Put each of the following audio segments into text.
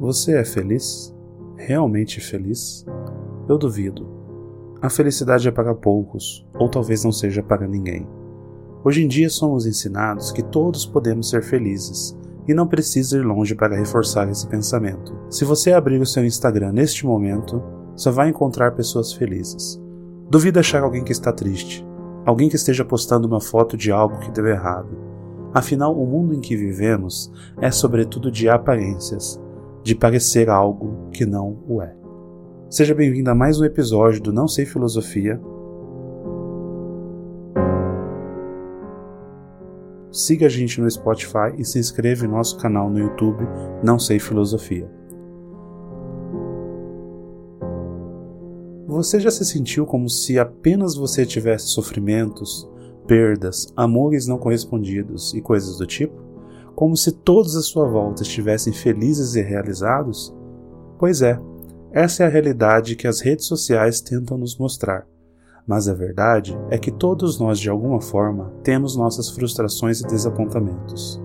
Você é feliz? Realmente feliz? Eu duvido. A felicidade é para poucos, ou talvez não seja para ninguém. Hoje em dia somos ensinados que todos podemos ser felizes, e não precisa ir longe para reforçar esse pensamento. Se você abrir o seu Instagram neste momento, só vai encontrar pessoas felizes. Duvido achar alguém que está triste, alguém que esteja postando uma foto de algo que deu errado. Afinal, o mundo em que vivemos é sobretudo de aparências, de parecer algo que não o é. Seja bem-vindo a mais um episódio do Não Sei Filosofia. Siga a gente no Spotify e se inscreva em nosso canal no YouTube Não Sei Filosofia. Você já se sentiu como se apenas você tivesse sofrimentos, perdas, amores não correspondidos e coisas do tipo? Como se todos à sua volta estivessem felizes e realizados? Pois é, essa é a realidade que as redes sociais tentam nos mostrar. Mas a verdade é que todos nós, de alguma forma, temos nossas frustrações e desapontamentos.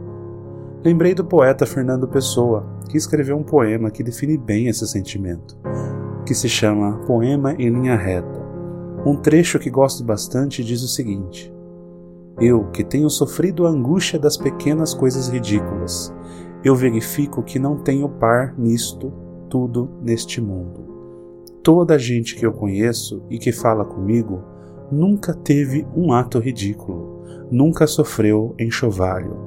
Lembrei do poeta Fernando Pessoa, que escreveu um poema que define bem esse sentimento, que se chama Poema em Linha Reta. Um trecho que gosto bastante diz o seguinte: eu, que tenho sofrido a angústia das pequenas coisas ridículas, eu verifico que não tenho par nisto tudo neste mundo. Toda a gente que eu conheço e que fala comigo nunca teve um ato ridículo, nunca sofreu enxovalho,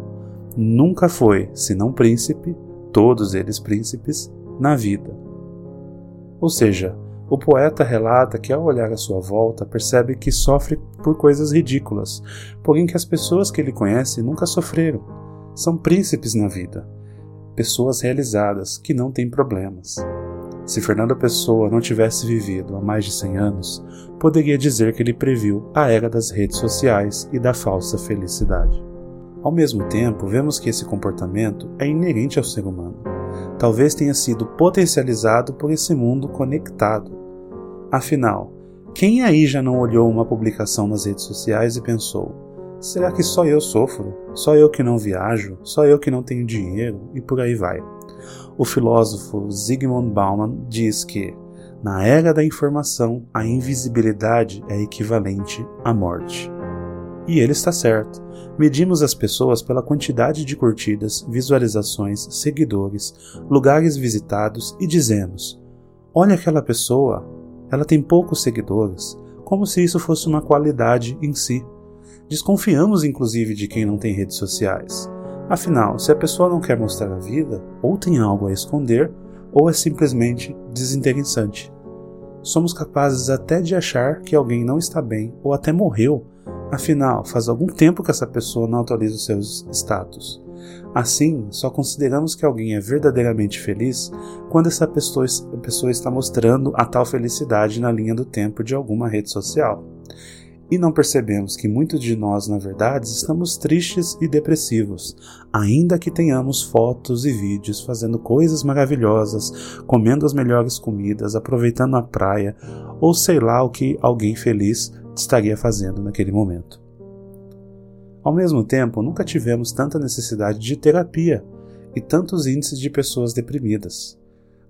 nunca foi, senão príncipe, todos eles príncipes, na vida. Ou seja, o poeta relata que, ao olhar à sua volta, percebe que sofre por coisas ridículas, porém que as pessoas que ele conhece nunca sofreram. São príncipes na vida, pessoas realizadas que não têm problemas. Se Fernando Pessoa não tivesse vivido há mais de 100 anos, poderia dizer que ele previu a era das redes sociais e da falsa felicidade. Ao mesmo tempo, vemos que esse comportamento é inerente ao ser humano. Talvez tenha sido potencializado por esse mundo conectado, Afinal, quem aí já não olhou uma publicação nas redes sociais e pensou: será que só eu sofro? Só eu que não viajo? Só eu que não tenho dinheiro? E por aí vai. O filósofo Zygmunt Bauman diz que, na era da informação, a invisibilidade é equivalente à morte. E ele está certo. Medimos as pessoas pela quantidade de curtidas, visualizações, seguidores, lugares visitados e dizemos: olha aquela pessoa, ela tem poucos seguidores, como se isso fosse uma qualidade em si. Desconfiamos inclusive de quem não tem redes sociais. Afinal, se a pessoa não quer mostrar a vida, ou tem algo a esconder, ou é simplesmente desinteressante. Somos capazes até de achar que alguém não está bem ou até morreu. Afinal, faz algum tempo que essa pessoa não atualiza os seus status. Assim, só consideramos que alguém é verdadeiramente feliz quando essa pessoa, está mostrando a tal felicidade na linha do tempo de alguma rede social. E não percebemos que muitos de nós, na verdade, estamos tristes e depressivos, ainda que tenhamos fotos e vídeos fazendo coisas maravilhosas, comendo as melhores comidas, aproveitando a praia, ou sei lá o que alguém feliz estaria fazendo naquele momento. Ao mesmo tempo, nunca tivemos tanta necessidade de terapia e tantos índices de pessoas deprimidas.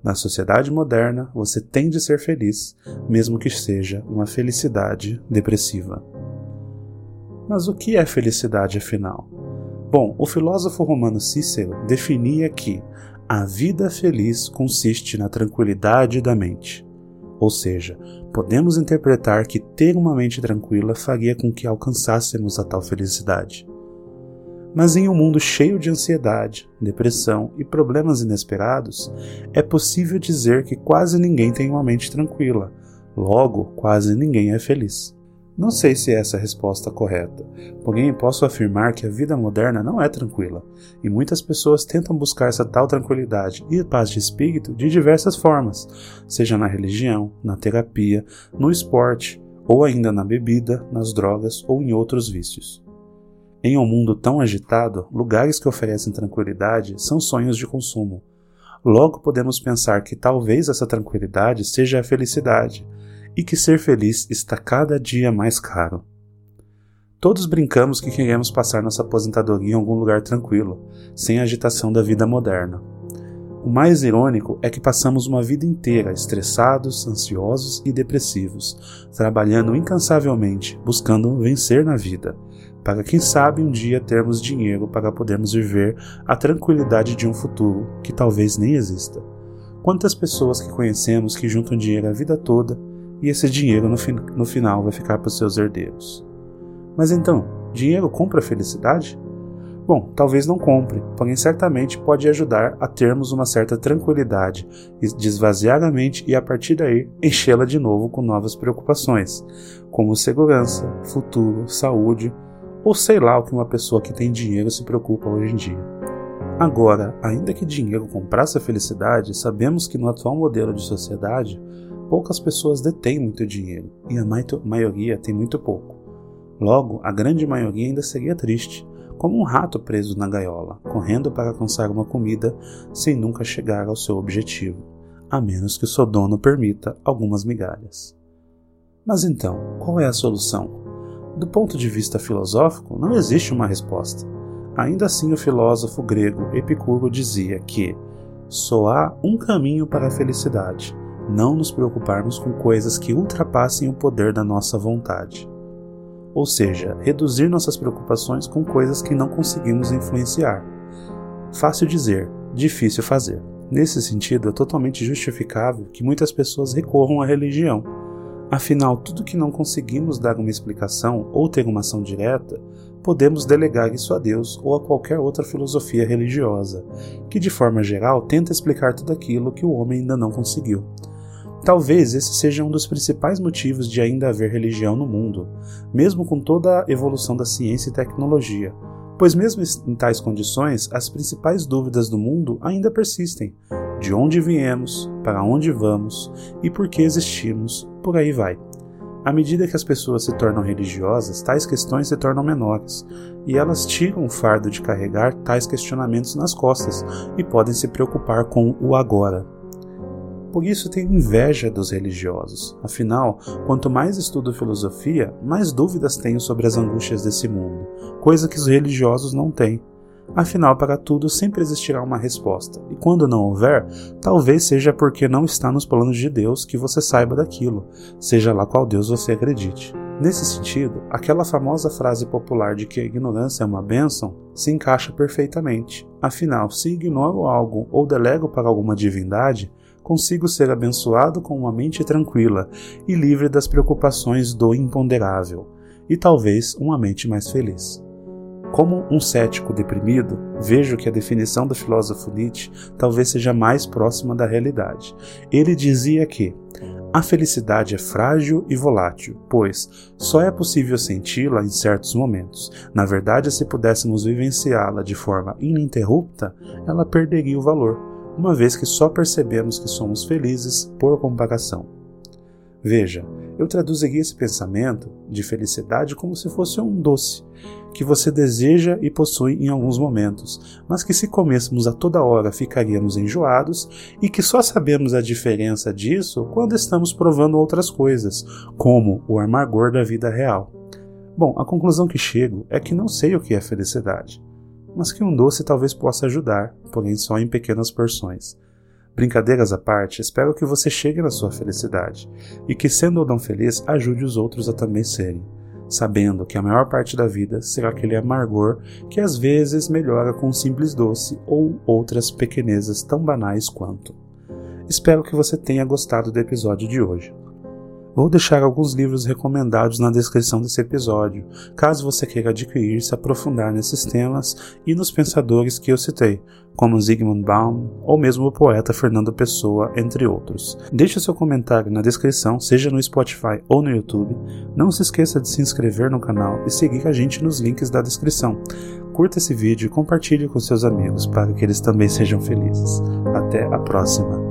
Na sociedade moderna, você tem de ser feliz, mesmo que seja uma felicidade depressiva. Mas o que é felicidade afinal? Bom, o filósofo romano Cícero definia que a vida feliz consiste na tranquilidade da mente. Ou seja, podemos interpretar que ter uma mente tranquila faria com que alcançássemos a tal felicidade. Mas em um mundo cheio de ansiedade, depressão e problemas inesperados, é possível dizer que quase ninguém tem uma mente tranquila, logo, quase ninguém é feliz. Não sei se essa é a resposta correta, porém posso afirmar que a vida moderna não é tranquila, e muitas pessoas tentam buscar essa tal tranquilidade e paz de espírito de diversas formas, seja na religião, na terapia, no esporte, ou ainda na bebida, nas drogas ou em outros vícios. Em um mundo tão agitado, lugares que oferecem tranquilidade são sonhos de consumo. Logo podemos pensar que talvez essa tranquilidade seja a felicidade, e que ser feliz está cada dia mais caro. Todos brincamos que queremos passar nossa aposentadoria em algum lugar tranquilo, sem a agitação da vida moderna. O mais irônico é que passamos uma vida inteira estressados, ansiosos e depressivos, trabalhando incansavelmente, buscando vencer na vida, para quem sabe um dia termos dinheiro para podermos viver a tranquilidade de um futuro que talvez nem exista. Quantas pessoas que conhecemos que juntam dinheiro a vida toda e esse dinheiro no, no final vai ficar para os seus herdeiros? Mas então, dinheiro compra felicidade? Bom, talvez não compre, porém certamente pode ajudar a termos uma certa tranquilidade desvaziar a mente e a partir daí enchê-la de novo com novas preocupações, como segurança, futuro, saúde ou sei lá o que uma pessoa que tem dinheiro se preocupa hoje em dia. Agora, ainda que dinheiro comprasse a felicidade, sabemos que no atual modelo de sociedade, poucas pessoas detêm muito dinheiro e a maioria tem muito pouco. Logo, a grande maioria ainda seria triste como um rato preso na gaiola, correndo para alcançar uma comida sem nunca chegar ao seu objetivo, a menos que o seu dono permita algumas migalhas. Mas então, qual é a solução? Do ponto de vista filosófico, não existe uma resposta. Ainda assim, o filósofo grego Epicuro dizia que só há um caminho para a felicidade: não nos preocuparmos com coisas que ultrapassem o poder da nossa vontade ou seja, reduzir nossas preocupações com coisas que não conseguimos influenciar. Fácil dizer, difícil fazer. Nesse sentido, é totalmente justificável que muitas pessoas recorram à religião. Afinal, tudo que não conseguimos dar uma explicação ou ter uma ação direta, podemos delegar isso a Deus ou a qualquer outra filosofia religiosa, que de forma geral tenta explicar tudo aquilo que o homem ainda não conseguiu. Talvez esse seja um dos principais motivos de ainda haver religião no mundo, mesmo com toda a evolução da ciência e tecnologia, pois, mesmo em tais condições, as principais dúvidas do mundo ainda persistem: de onde viemos, para onde vamos e por que existimos, por aí vai. À medida que as pessoas se tornam religiosas, tais questões se tornam menores, e elas tiram o fardo de carregar tais questionamentos nas costas e podem se preocupar com o agora. Por isso tenho inveja dos religiosos. Afinal, quanto mais estudo filosofia, mais dúvidas tenho sobre as angústias desse mundo, coisa que os religiosos não têm. Afinal, para tudo sempre existirá uma resposta, e quando não houver, talvez seja porque não está nos planos de Deus que você saiba daquilo, seja lá qual Deus você acredite. Nesse sentido, aquela famosa frase popular de que a ignorância é uma bênção se encaixa perfeitamente. Afinal, se ignoro algo ou delego para alguma divindade, consigo ser abençoado com uma mente tranquila e livre das preocupações do imponderável, e talvez uma mente mais feliz. Como um cético deprimido, vejo que a definição do filósofo Nietzsche talvez seja mais próxima da realidade. Ele dizia que a felicidade é frágil e volátil, pois só é possível senti-la em certos momentos. Na verdade, se pudéssemos vivenciá-la de forma ininterrupta, ela perderia o valor uma vez que só percebemos que somos felizes por comparação. Veja, eu traduziria esse pensamento de felicidade como se fosse um doce, que você deseja e possui em alguns momentos, mas que se comêssemos a toda hora ficaríamos enjoados e que só sabemos a diferença disso quando estamos provando outras coisas, como o amargor da vida real. Bom, a conclusão que chego é que não sei o que é felicidade mas que um doce talvez possa ajudar, porém só em pequenas porções. Brincadeiras à parte, espero que você chegue na sua felicidade e que, sendo ou não feliz, ajude os outros a também serem, sabendo que a maior parte da vida será aquele amargor que às vezes melhora com um simples doce ou outras pequenezas tão banais quanto. Espero que você tenha gostado do episódio de hoje. Vou deixar alguns livros recomendados na descrição desse episódio, caso você queira adquirir se aprofundar nesses temas e nos pensadores que eu citei, como Zygmunt Baum ou mesmo o poeta Fernando Pessoa, entre outros. Deixe seu comentário na descrição, seja no Spotify ou no YouTube. Não se esqueça de se inscrever no canal e seguir a gente nos links da descrição. Curta esse vídeo e compartilhe com seus amigos para que eles também sejam felizes. Até a próxima!